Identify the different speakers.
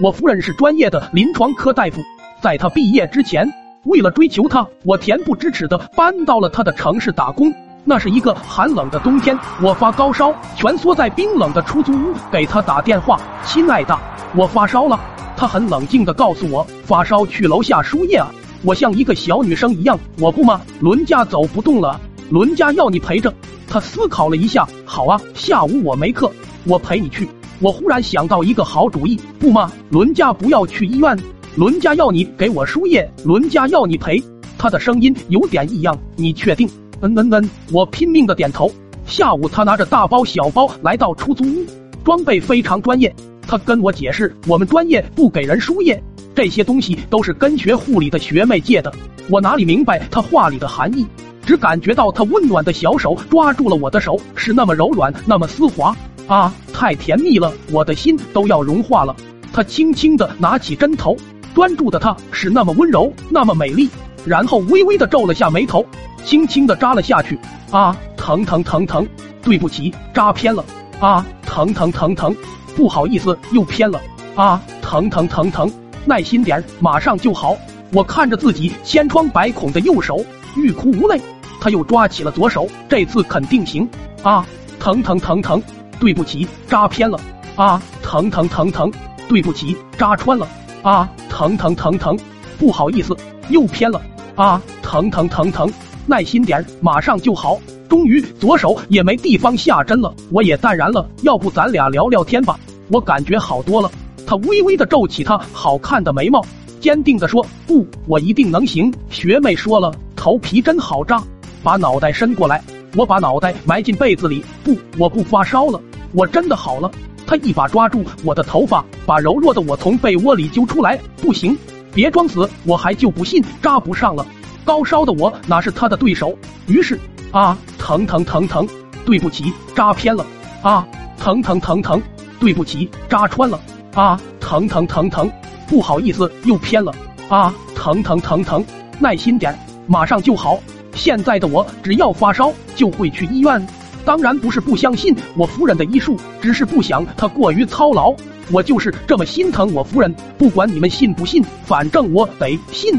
Speaker 1: 我夫人是专业的临床科大夫，在她毕业之前，为了追求她，我恬不知耻的搬到了她的城市打工。那是一个寒冷的冬天，我发高烧，蜷缩在冰冷的出租屋，给她打电话：“亲爱的，我发烧了。”她很冷静的告诉我：“发烧去楼下输液啊。”我像一个小女生一样：“我不吗？伦家走不动了，伦家要你陪着。”她思考了一下：“好啊，下午我没课，我陪你去。”我忽然想到一个好主意，不吗？伦家不要去医院，伦家要你给我输液，伦家要你赔。他的声音有点异样，你确定？嗯嗯嗯，我拼命的点头。下午他拿着大包小包来到出租屋，装备非常专业。他跟我解释，我们专业不给人输液，这些东西都是跟学护理的学妹借的。我哪里明白他话里的含义，只感觉到他温暖的小手抓住了我的手，是那么柔软，那么丝滑。啊，太甜蜜了，我的心都要融化了。他轻轻的拿起针头，专注的他是那么温柔，那么美丽，然后微微的皱了下眉头，轻轻的扎了下去。啊，疼疼疼疼，对不起，扎偏了。啊，疼疼疼疼，不好意思，又偏了。啊，疼疼疼疼，耐心点，马上就好。我看着自己千疮百孔的右手，欲哭无泪。他又抓起了左手，这次肯定行。啊，疼疼疼疼。对不起，扎偏了啊！疼疼疼疼！对不起，扎穿了啊！疼疼疼疼！不好意思，又偏了啊！疼疼疼疼！耐心点，马上就好。终于，左手也没地方下针了，我也淡然了。要不咱俩聊聊天吧？我感觉好多了。他微微的皱起他好看的眉毛，坚定的说：“不，我一定能行。”学妹说了，头皮真好扎，把脑袋伸过来。我把脑袋埋进被子里。不，我不发烧了。我真的好了，他一把抓住我的头发，把柔弱的我从被窝里揪出来。不行，别装死，我还就不信扎不上了。高烧的我哪是他的对手？于是啊，疼疼疼疼，对不起，扎偏了。啊，疼疼疼疼，对不起，扎穿了。啊，疼疼疼疼，不好意思，又偏了。啊，疼疼疼疼，耐心点，马上就好。现在的我只要发烧就会去医院。当然不是不相信我夫人的医术，只是不想她过于操劳。我就是这么心疼我夫人，不管你们信不信，反正我得信。